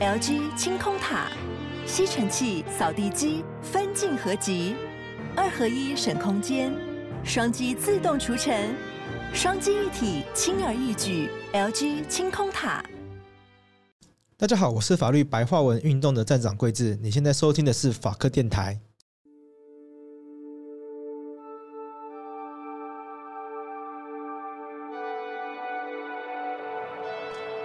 LG 清空塔，吸尘器、扫地机分镜合集，二合一省空间，双击自动除尘，双击一体轻而易举。LG 清空塔。大家好，我是法律白话文运动的站长桂智，你现在收听的是法科电台。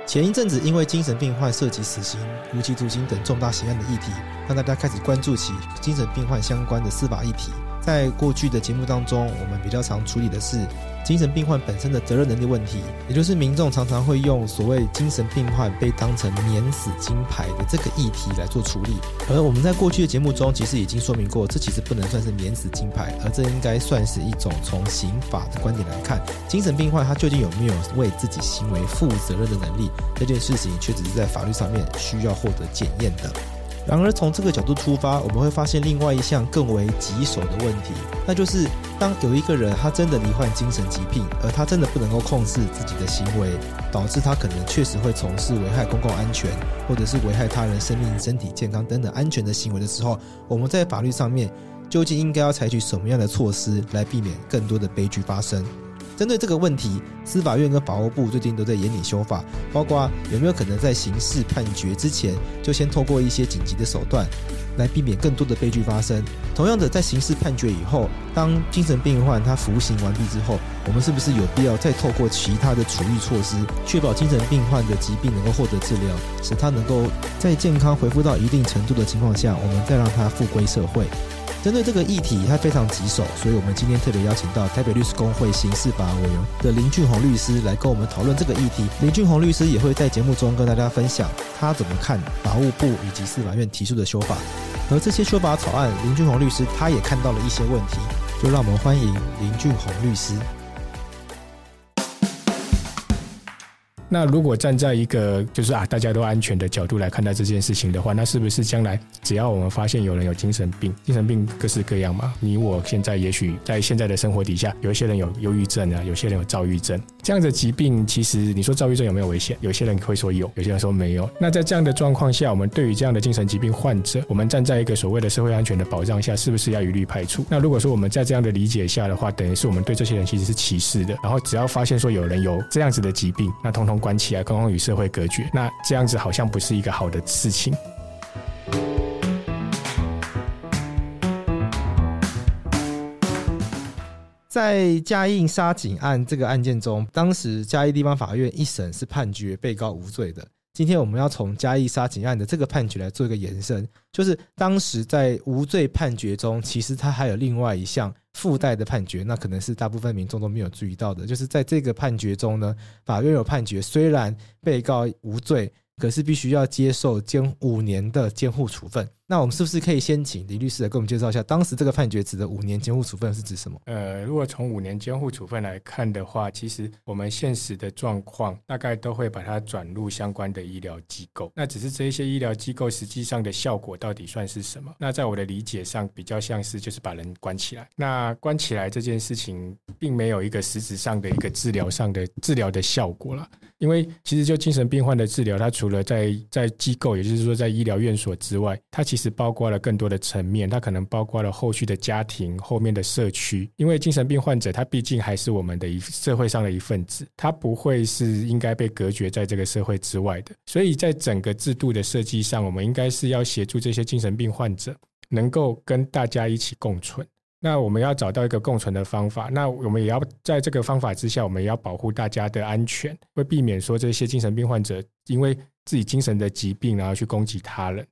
前一阵子，因为精神病患涉及死刑、无期徒刑等重大刑案的议题，让大家开始关注起精神病患相关的司法议题。在过去的节目当中，我们比较常处理的是精神病患本身的责任能力问题，也就是民众常常会用所谓精神病患被当成免死金牌的这个议题来做处理。而我们在过去的节目中，其实已经说明过，这其实不能算是免死金牌，而这应该算是一种从刑法的观点来看，精神病患他究竟有没有为自己行为负责任的能力，这件事情却只是在法律上面需要获得检验的。然而，从这个角度出发，我们会发现另外一项更为棘手的问题，那就是当有一个人他真的罹患精神疾病，而他真的不能够控制自己的行为，导致他可能确实会从事危害公共安全，或者是危害他人生命、身体健康等等安全的行为的时候，我们在法律上面究竟应该要采取什么样的措施来避免更多的悲剧发生？针对这个问题，司法院跟法务部最近都在研拟修法，包括有没有可能在刑事判决之前就先透过一些紧急的手段，来避免更多的悲剧发生。同样的，在刑事判决以后，当精神病患他服刑完毕之后，我们是不是有必要再透过其他的处遇措施，确保精神病患的疾病能够获得治疗，使他能够在健康恢复到一定程度的情况下，我们再让他复归社会。针对这个议题，它非常棘手，所以我们今天特别邀请到台北律师工会刑事法委员的林俊宏律师来跟我们讨论这个议题。林俊宏律师也会在节目中跟大家分享他怎么看法务部以及司法院提出的修法。而这些修法草案，林俊宏律师他也看到了一些问题，就让我们欢迎林俊宏律师。那如果站在一个就是啊大家都安全的角度来看待这件事情的话，那是不是将来只要我们发现有人有精神病，精神病各式各样嘛？你我现在也许在现在的生活底下，有一些人有忧郁症啊，有些人有躁郁症，这样的疾病，其实你说躁郁症有没有危险？有些人会说有，有些人说没有。那在这样的状况下，我们对于这样的精神疾病患者，我们站在一个所谓的社会安全的保障下，是不是要一律排除？那如果说我们在这样的理解下的话，等于是我们对这些人其实是歧视的。然后只要发现说有人有这样子的疾病，那通通关起来，通通与社会隔绝，那这样子好像不是一个好的事情。在嘉义杀警案这个案件中，当时嘉义地方法院一审是判决被告无罪的。今天我们要从嘉义杀警案的这个判决来做一个延伸，就是当时在无罪判决中，其实它还有另外一项。附带的判决，那可能是大部分民众都没有注意到的，就是在这个判决中呢，法院有判决，虽然被告无罪。可是必须要接受监五年的监护处分。那我们是不是可以先请李律师来给我们介绍一下，当时这个判决指的五年监护处分是指什么？呃，如果从五年监护处分来看的话，其实我们现实的状况大概都会把它转入相关的医疗机构。那只是这一些医疗机构实际上的效果到底算是什么？那在我的理解上，比较像是就是把人关起来。那关起来这件事情，并没有一个实质上的一个治疗上的治疗的效果了。因为其实就精神病患的治疗，它除了在在机构，也就是说在医疗院所之外，它其实包括了更多的层面，它可能包括了后续的家庭、后面的社区。因为精神病患者，他毕竟还是我们的一社会上的一份子，他不会是应该被隔绝在这个社会之外的。所以在整个制度的设计上，我们应该是要协助这些精神病患者，能够跟大家一起共存。那我们要找到一个共存的方法，那我们也要在这个方法之下，我们也要保护大家的安全，会避免说这些精神病患者因为自己精神的疾病，然后去攻击他人。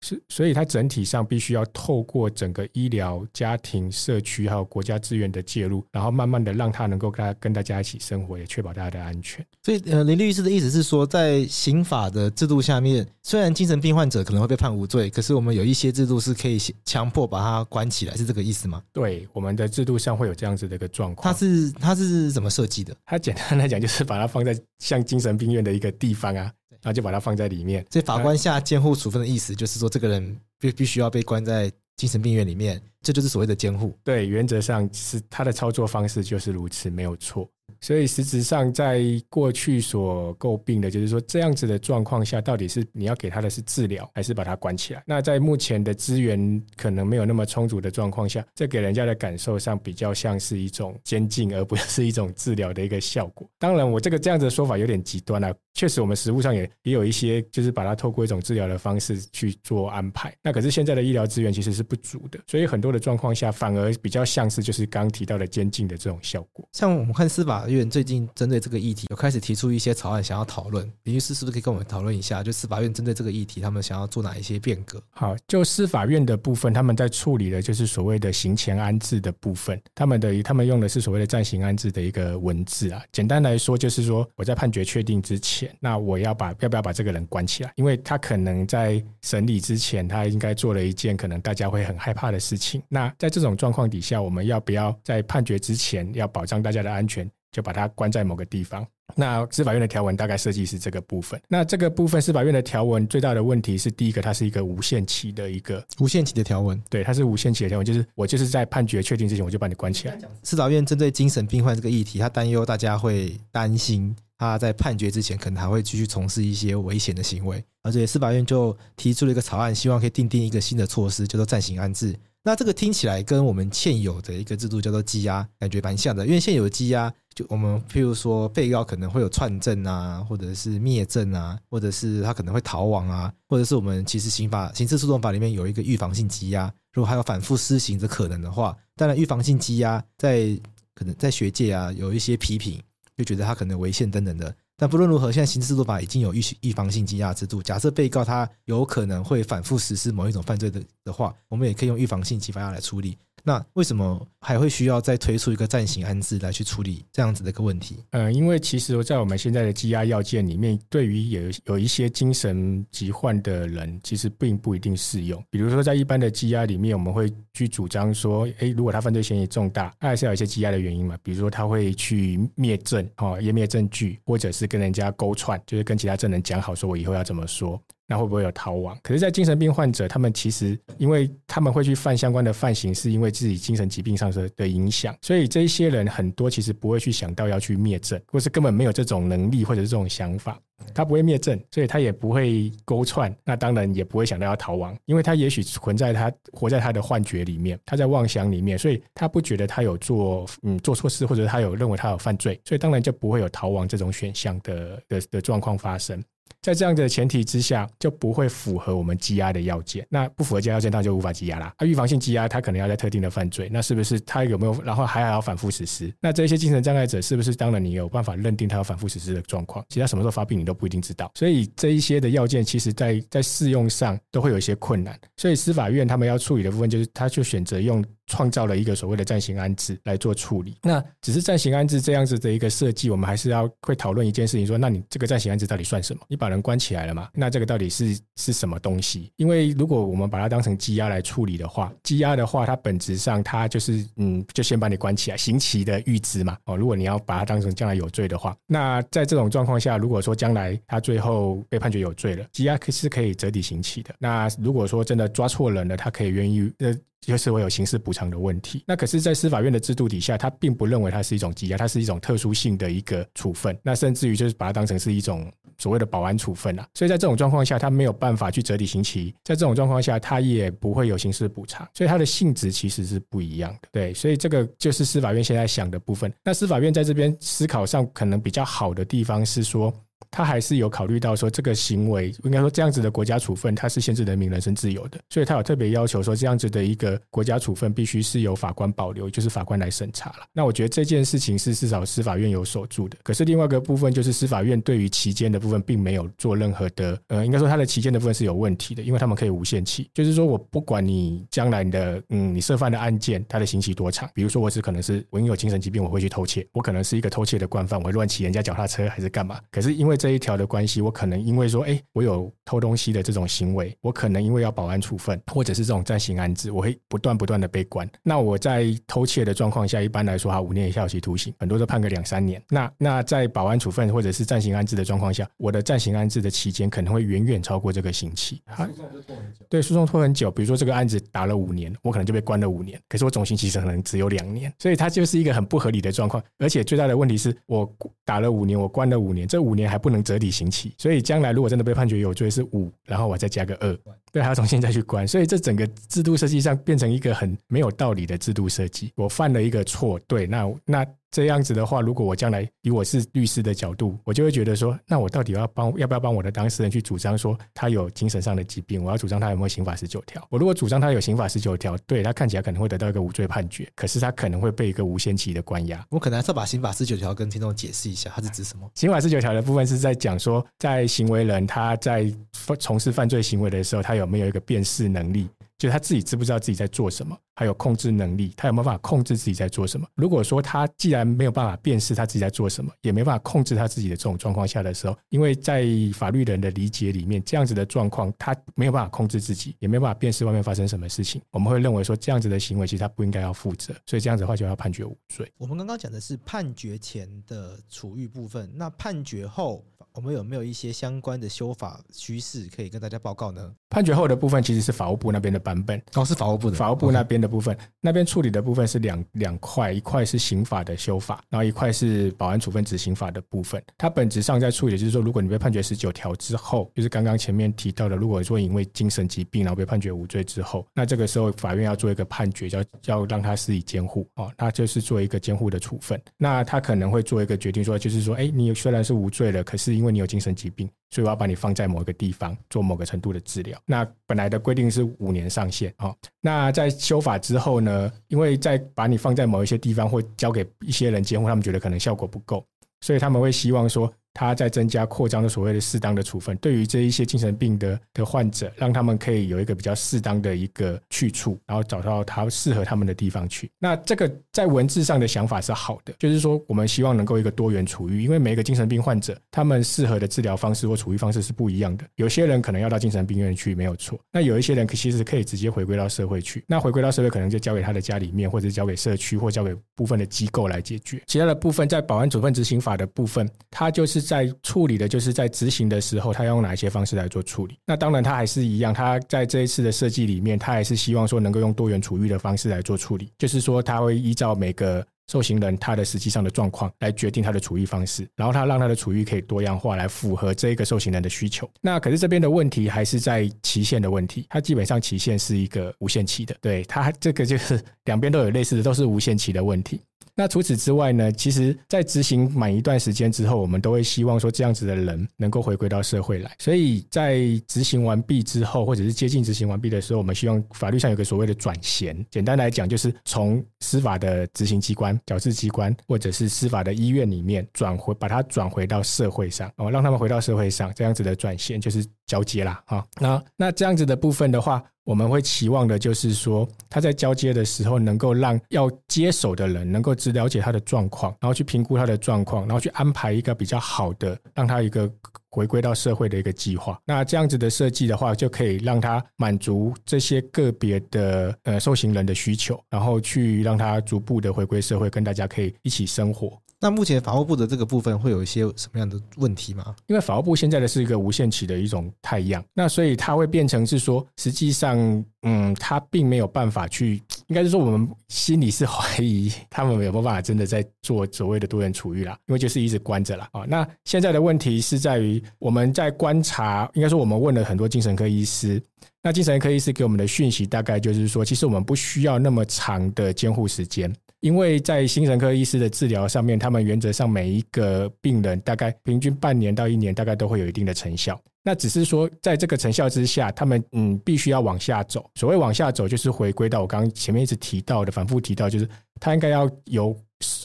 是，所以它整体上必须要透过整个医疗、家庭、社区还有国家资源的介入，然后慢慢的让他能够跟跟大家一起生活，也确保大家的安全。所以，呃，林律师的意思是说，在刑法的制度下面，虽然精神病患者可能会被判无罪，可是我们有一些制度是可以强迫把他关起来，是这个意思吗？对，我们的制度上会有这样子的一个状况。它是它是怎么设计的？它简单来讲就是把它放在像精神病院的一个地方啊。然后就把它放在里面。所以法官下监护处分的意思，就是说这个人必必须要被关在精神病院里面，这就是所谓的监护。对，原则上是他的操作方式就是如此，没有错。所以实质上在过去所诟病的就是说，这样子的状况下，到底是你要给他的是治疗，还是把他关起来？那在目前的资源可能没有那么充足的状况下，这给人家的感受上比较像是一种监禁，而不是一种治疗的一个效果。当然，我这个这样子的说法有点极端了啊。确实，我们实务上也也有一些，就是把它透过一种治疗的方式去做安排。那可是现在的医疗资源其实是不足的，所以很多的状况下，反而比较像是就是刚刚提到的监禁的这种效果。像我们看司法院最近针对这个议题，有开始提出一些草案，想要讨论。林律师是不是可以跟我们讨论一下？就司法院针对这个议题，他们想要做哪一些变革？好，就司法院的部分，他们在处理的就是所谓的刑前安置的部分。他们的他们用的是所谓的暂行安置的一个文字啊。简单来说，就是说我在判决确定之前，那我要把要不要把这个人关起来？因为他可能在审理之前，他应该做了一件可能大家会很害怕的事情。那在这种状况底下，我们要不要在判决之前要保障大家的安全，就把它关在某个地方？那司法院的条文大概设计是这个部分。那这个部分司法院的条文最大的问题是，第一个它是一个无限期的一个无限期的条文，对，它是无限期的条文，就是我就是在判决确定之前，我就把你关起来。司法院针对精神病患这个议题，他担忧大家会担心。他在判决之前可能还会继续从事一些危险的行为，而且司法院就提出了一个草案，希望可以订定一个新的措施，叫做暂行安置。那这个听起来跟我们现有的一个制度叫做羁押，感觉蛮像的。因为现有的羁押，就我们譬如说被告可能会有串证啊，或者是灭证啊，或者是他可能会逃亡啊，或者是我们其实刑法刑事诉讼法里面有一个预防性羁押，如果还有反复施行的可能的话，当然预防性羁押在可能在学界啊有一些批评。就觉得他可能违宪等等的，但不论如何，现在刑事诉讼法已经有预预防性羁押制度。假设被告他有可能会反复实施某一种犯罪的的话，我们也可以用预防性羁押来处理。那为什么还会需要再推出一个暂行安置来去处理这样子的一个问题？呃，因为其实，在我们现在的羁押要件里面，对于有有一些精神疾患的人，其实并不一定适用。比如说，在一般的羁押里面，我们会去主张说，诶，如果他犯罪嫌疑重大，他还是有一些羁押的原因嘛。比如说，他会去灭证，哦，湮灭证据，或者是跟人家勾串，就是跟其他证人讲好，说我以后要怎么说。那会不会有逃亡？可是，在精神病患者，他们其实因为他们会去犯相关的犯行，是因为自己精神疾病上的的影响，所以这一些人很多其实不会去想到要去灭证，或是根本没有这种能力或者是这种想法，他不会灭证，所以他也不会勾串，那当然也不会想到要逃亡，因为他也许存在他活在他的幻觉里面，他在妄想里面，所以他不觉得他有做嗯做错事，或者他有认为他有犯罪，所以当然就不会有逃亡这种选项的的的状况发生。在这样的前提之下，就不会符合我们羁押的要件。那不符合羁押要件，当然就无法羁押啦。他预防性羁押，他可能要在特定的犯罪，那是不是他有没有？然后还要反复实施？那这些精神障碍者，是不是当然你有办法认定他有反复实施的状况？其他什么时候发病，你都不一定知道。所以这一些的要件，其实在在适用上都会有一些困难。所以司法院他们要处理的部分，就是他就选择用。创造了一个所谓的暂行安置来做处理，那只是暂行安置这样子的一个设计，我们还是要会讨论一件事情，说，那你这个暂行安置到底算什么？你把人关起来了嘛？那这个到底是是什么东西？因为如果我们把它当成羁押来处理的话，羁押的话，它本质上它就是嗯，就先把你关起来，刑期的预知嘛。哦，如果你要把它当成将来有罪的话，那在这种状况下，如果说将来他最后被判决有罪了，羁押是可以折抵刑期的。那如果说真的抓错人了，他可以愿意呃。就是会有刑事补偿的问题。那可是，在司法院的制度底下，他并不认为它是一种羁押，它是一种特殊性的一个处分。那甚至于就是把它当成是一种所谓的保安处分啊。所以在这种状况下，他没有办法去折抵刑期。在这种状况下，他也不会有刑事补偿。所以它的性质其实是不一样的。对，所以这个就是司法院现在想的部分。那司法院在这边思考上可能比较好的地方是说。他还是有考虑到说，这个行为应该说这样子的国家处分，它是限制人民人身自由的，所以他有特别要求说，这样子的一个国家处分必须是由法官保留，就是法官来审查了。那我觉得这件事情是至少司法院有守住的。可是另外一个部分就是司法院对于期间的部分并没有做任何的，呃，应该说他的期间的部分是有问题的，因为他们可以无限期，就是说我不管你将来的，嗯，你涉犯的案件，它的刑期多长，比如说我只可能是我因为有精神疾病，我会去偷窃，我可能是一个偷窃的惯犯，我会乱骑人家脚踏车还是干嘛？可是因为因为这一条的关系，我可能因为说，哎，我有偷东西的这种行为，我可能因为要保安处分，或者是这种暂行安置，我会不断不断的被关。那我在偷窃的状况下，一般来说，哈，五年以下有期徒刑，很多都判个两三年。那那在保安处分或者是暂行安置的状况下，我的暂行安置的期间可能会远远超过这个刑期。诉讼就拖很久。对，诉讼拖很久。比如说这个案子打了五年，我可能就被关了五年，可是我总刑期可能只有两年，所以它就是一个很不合理的状况。而且最大的问题是我打了五年，我关了五年，这五年还不能折抵刑期，所以将来如果真的被判决有罪是五，然后我再加个二，对，还要重新再去关，所以这整个制度设计上变成一个很没有道理的制度设计。我犯了一个错，对，那那。这样子的话，如果我将来以我是律师的角度，我就会觉得说，那我到底要帮要不要帮我的当事人去主张说他有精神上的疾病？我要主张他有没有刑法十九条？我如果主张他有刑法十九条，对，他看起来可能会得到一个无罪判决，可是他可能会被一个无限期的关押。我可能还是要把刑法十九条跟听众解释一下，它是指什么？刑法十九条的部分是在讲说，在行为人他在从事犯罪行为的时候，他有没有一个辨识能力？就是他自己知不知道自己在做什么，还有控制能力，他有没有办法控制自己在做什么？如果说他既然没有办法辨识他自己在做什么，也没办法控制他自己的这种状况下的时候，因为在法律人的理解里面，这样子的状况，他没有办法控制自己，也没有办法辨识外面发生什么事情，我们会认为说这样子的行为其实他不应该要负责，所以这样子的话就要判决无罪。我们刚刚讲的是判决前的处遇部分，那判决后。我们有没有一些相关的修法趋势可以跟大家报告呢？判决后的部分其实是法务部那边的版本，哦，是法务部的，法务部那边的部分，那边处理的部分是两两块，一块是刑法的修法，然后一块是保安处分执行法的部分。它本质上在处理，就是说，如果你被判决十九条之后，就是刚刚前面提到的，如果说因为精神疾病然后被判决无罪之后，那这个时候法院要做一个判决，要要让他施以监护哦，那就是做一个监护的处分。那他可能会做一个决定，说就是说，哎，你虽然是无罪了，可是因为你有精神疾病。所以我要把你放在某一个地方做某个程度的治疗。那本来的规定是五年上限啊。那在修法之后呢，因为在把你放在某一些地方或交给一些人监护，他们觉得可能效果不够，所以他们会希望说。他在增加扩张的所谓的适当的处分，对于这一些精神病的的患者，让他们可以有一个比较适当的一个去处，然后找到他适合他们的地方去。那这个在文字上的想法是好的，就是说我们希望能够一个多元处遇，因为每一个精神病患者，他们适合的治疗方式或处遇方式是不一样的。有些人可能要到精神病院去，没有错。那有一些人其实可以直接回归到社会去。那回归到社会，可能就交给他的家里面，或者交给社区，或交给部分的机构来解决。其他的部分，在保安处分执行法的部分，它就是在处理的。就是在执行的时候，他要用哪一些方式来做处理？那当然，他还是一样，他在这一次的设计里面，他还是希望说能够用多元处遇的方式来做处理。就是说，他会依照到每个受刑人他的实际上的状况来决定他的处遇方式，然后他让他的处遇可以多样化，来符合这一个受刑人的需求。那可是这边的问题还是在期限的问题，它基本上期限是一个无限期的，对，它这个就是两边都有类似的，都是无限期的问题。那除此之外呢？其实，在执行满一段时间之后，我们都会希望说，这样子的人能够回归到社会来。所以在执行完毕之后，或者是接近执行完毕的时候，我们希望法律上有个所谓的转衔。简单来讲，就是从司法的执行机关、矫治机关，或者是司法的医院里面转回，把它转回到社会上，哦，让他们回到社会上，这样子的转衔就是交接啦，哈。那那这样子的部分的话。我们会期望的就是说，他在交接的时候，能够让要接手的人能够只了解他的状况，然后去评估他的状况，然后去安排一个比较好的，让他一个回归到社会的一个计划。那这样子的设计的话，就可以让他满足这些个别的呃受刑人的需求，然后去让他逐步的回归社会，跟大家可以一起生活。那目前法务部的这个部分会有一些什么样的问题吗？因为法务部现在的是一个无限期的一种态样，那所以它会变成是说，实际上，嗯，它并没有办法去，应该是说我们心里是怀疑他们有没有办法真的在做所谓的多元处遇啦，因为就是一直关着啦啊。那现在的问题是在于我们在观察，应该说我们问了很多精神科医师，那精神科医师给我们的讯息大概就是说，其实我们不需要那么长的监护时间。因为在精神科医师的治疗上面，他们原则上每一个病人大概平均半年到一年，大概都会有一定的成效。那只是说，在这个成效之下，他们嗯必须要往下走。所谓往下走，就是回归到我刚刚前面一直提到的，反复提到，就是他应该要由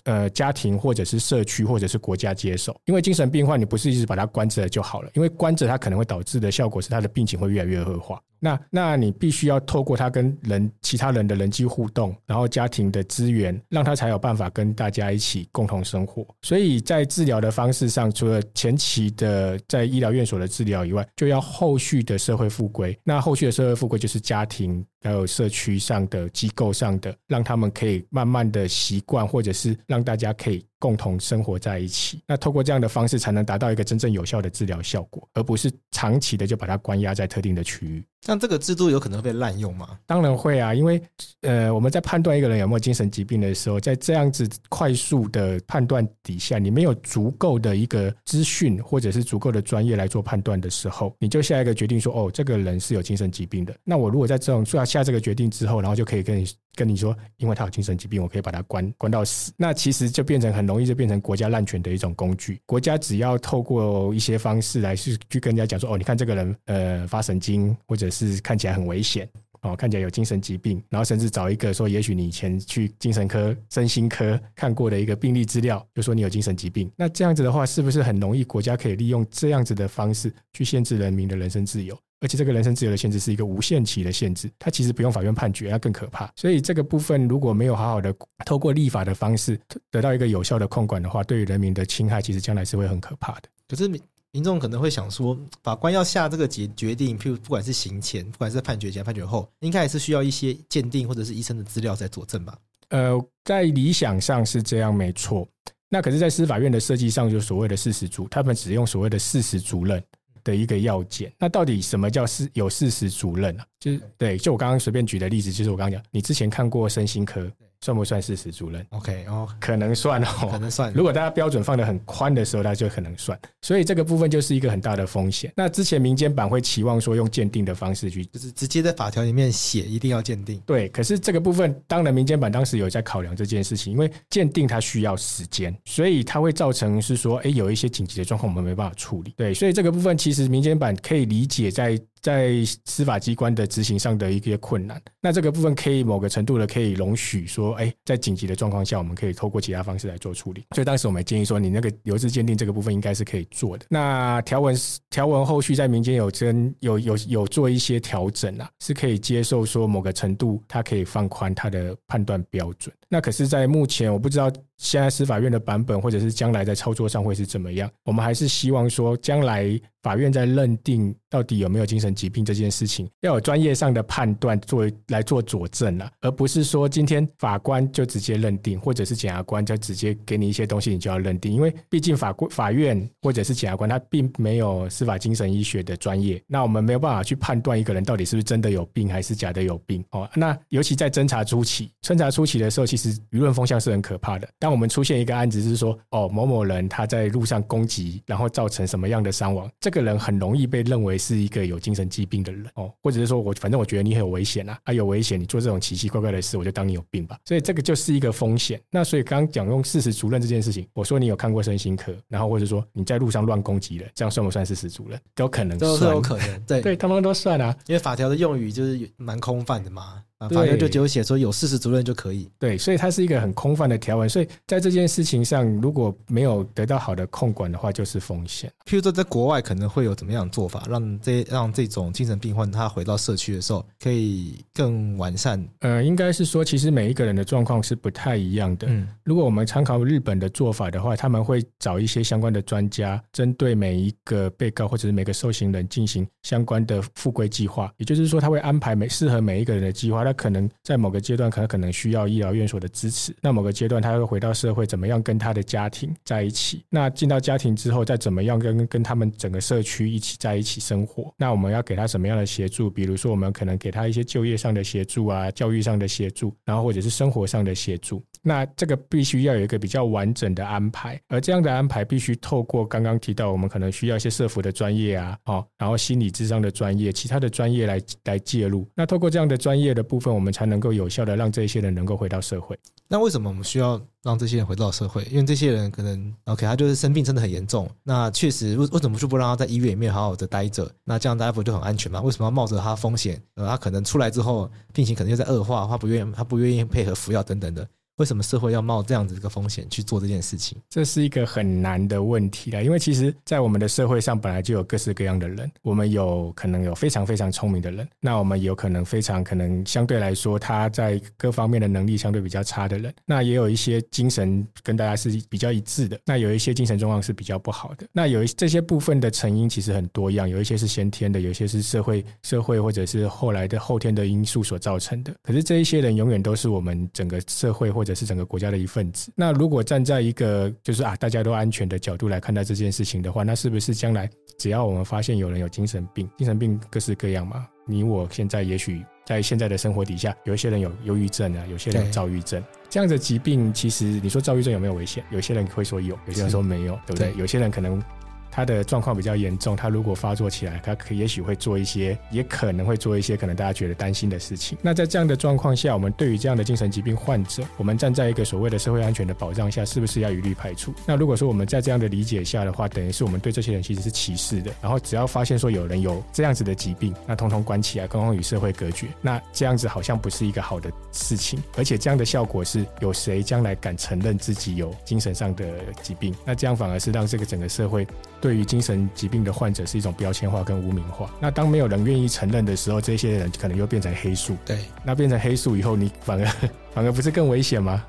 呃家庭或者是社区或者是国家接手。因为精神病患，你不是一直把他关着就好了，因为关着他可能会导致的效果是他的病情会越来越恶化。那那你必须要透过他跟人其他人的人际互动，然后家庭的资源，让他才有办法跟大家一起共同生活。所以在治疗的方式上，除了前期的在医疗院所的治疗以外，就要后续的社会复归。那后续的社会复归就是家庭还有社区上的机构上的，让他们可以慢慢的习惯，或者是让大家可以。共同生活在一起，那透过这样的方式才能达到一个真正有效的治疗效果，而不是长期的就把它关押在特定的区域。像这个制度有可能会被滥用吗？当然会啊，因为呃，我们在判断一个人有没有精神疾病的时候，在这样子快速的判断底下，你没有足够的一个资讯或者是足够的专业来做判断的时候，你就下一个决定说，哦，这个人是有精神疾病的。那我如果在这种下下这个决定之后，然后就可以跟你。跟你说，因为他有精神疾病，我可以把他关关到死。那其实就变成很容易就变成国家滥权的一种工具。国家只要透过一些方式来去去跟人家讲说，哦，你看这个人呃发神经，或者是看起来很危险哦，看起来有精神疾病，然后甚至找一个说，也许你以前去精神科、身心科看过的一个病历资料，就说你有精神疾病。那这样子的话，是不是很容易国家可以利用这样子的方式去限制人民的人身自由？而且这个人身自由的限制是一个无限期的限制，它其实不用法院判决，那更可怕。所以这个部分如果没有好好的透过立法的方式得到一个有效的控管的话，对于人民的侵害，其实将来是会很可怕的。可是民众可能会想说，法官要下这个决决定，譬如不管是刑前，不管是判决前、判决后，应该还是需要一些鉴定或者是医生的资料在佐证吧？呃，在理想上是这样，没错。那可是，在司法院的设计上，就所谓的事实主，他们只用所谓的事实主任。的一个要件，那到底什么叫事有事实主任啊？就是对，就我刚刚随便举的例子，就是我刚刚讲，你之前看过身心科。算不算事实主任？OK，哦，可能算哦，可能算。如果大家标准放得很宽的时候，那就可能算。所以这个部分就是一个很大的风险。那之前民间版会期望说用鉴定的方式去，就是直接在法条里面写一定要鉴定。对，可是这个部分，当然民间版当时有在考量这件事情，因为鉴定它需要时间，所以它会造成是说，哎，有一些紧急的状况我们没办法处理。对，所以这个部分其实民间版可以理解在。在司法机关的执行上的一些困难，那这个部分可以某个程度的可以容许说，哎，在紧急的状况下，我们可以透过其他方式来做处理。所以当时我们建议说，你那个留置鉴定这个部分应该是可以做的。那条文条文后续在民间有真有有有做一些调整啊，是可以接受说某个程度它可以放宽它的判断标准。那可是，在目前我不知道。现在司法院的版本，或者是将来在操作上会是怎么样？我们还是希望说，将来法院在认定到底有没有精神疾病这件事情，要有专业上的判断作为来做佐证了，而不是说今天法官就直接认定，或者是检察官就直接给你一些东西，你就要认定。因为毕竟法官、法院或者是检察官，他并没有司法精神医学的专业，那我们没有办法去判断一个人到底是不是真的有病，还是假的有病。哦，那尤其在侦查初期，侦查初期的时候，其实舆论风向是很可怕的。当我们出现一个案子是说，哦，某某人他在路上攻击，然后造成什么样的伤亡，这个人很容易被认为是一个有精神疾病的人哦，或者是说我反正我觉得你很有危险啊，啊有危险，你做这种奇奇怪怪的事，我就当你有病吧。所以这个就是一个风险。那所以刚刚讲用事实主任这件事情，我说你有看过身心科，然后或者说你在路上乱攻击人，这样算不算事实主任？都有可能算，都是有可能，对对，他们都算啊，因为法条的用语就是蛮空泛的嘛。法院就只有写说有事实责任就可以，对，所以它是一个很空泛的条文，所以在这件事情上，如果没有得到好的控管的话，就是风险。譬如说，在国外可能会有怎么样的做法，让这让这种精神病患他回到社区的时候可以更完善？呃，应该是说，其实每一个人的状况是不太一样的。嗯，如果我们参考日本的做法的话，他们会找一些相关的专家，针对每一个被告或者是每个受刑人进行相关的复归计划，也就是说，他会安排每适合每一个人的计划。可能在某个阶段，可能可能需要医疗院所的支持。那某个阶段，他会回到社会，怎么样跟他的家庭在一起？那进到家庭之后，再怎么样跟跟他们整个社区一起在一起生活？那我们要给他什么样的协助？比如说，我们可能给他一些就业上的协助啊，教育上的协助，然后或者是生活上的协助。那这个必须要有一个比较完整的安排，而这样的安排必须透过刚刚提到，我们可能需要一些社福的专业啊，哦，然后心理智商的专业，其他的专业来来介入。那透过这样的专业的部分，我们才能够有效的让这些人能够回到社会。那为什么我们需要让这些人回到社会？因为这些人可能 OK，他就是生病真的很严重。那确实，为为什么就不让他在医院里面好好的待着？那这样大夫就很安全吗？为什么要冒着他风险？呃，他可能出来之后病情可能又在恶化，他不愿他不愿意配合服药等等的。为什么社会要冒这样子一个风险去做这件事情？这是一个很难的问题啦，因为其实，在我们的社会上本来就有各式各样的人，我们有可能有非常非常聪明的人，那我们有可能非常可能相对来说他在各方面的能力相对比较差的人，那也有一些精神跟大家是比较一致的，那有一些精神状况是比较不好的，那有一这些部分的成因其实很多样，有一些是先天的，有一些是社会社会或者是后来的后天的因素所造成的。可是这一些人永远都是我们整个社会或者是整个国家的一份子。那如果站在一个就是啊大家都安全的角度来看待这件事情的话，那是不是将来只要我们发现有人有精神病，精神病各式各样嘛？你我现在也许在现在的生活底下，有一些人有忧郁症啊，有些人有躁郁症，这样的疾病，其实你说躁郁症有没有危险？有些人会说有，有些人说没有，对不对？对，有些人可能。他的状况比较严重，他如果发作起来，他可也许会做一些，也可能会做一些可能大家觉得担心的事情。那在这样的状况下，我们对于这样的精神疾病患者，我们站在一个所谓的社会安全的保障下，是不是要一律排除？那如果说我们在这样的理解下的话，等于是我们对这些人其实是歧视的。然后只要发现说有人有这样子的疾病，那通通关起来，通通与社会隔绝，那这样子好像不是一个好的事情。而且这样的效果是，有谁将来敢承认自己有精神上的疾病？那这样反而是让这个整个社会对于精神疾病的患者是一种标签化跟污名化。那当没有人愿意承认的时候，这些人可能又变成黑数。对，那变成黑数以后，你反而 反而不是更危险吗？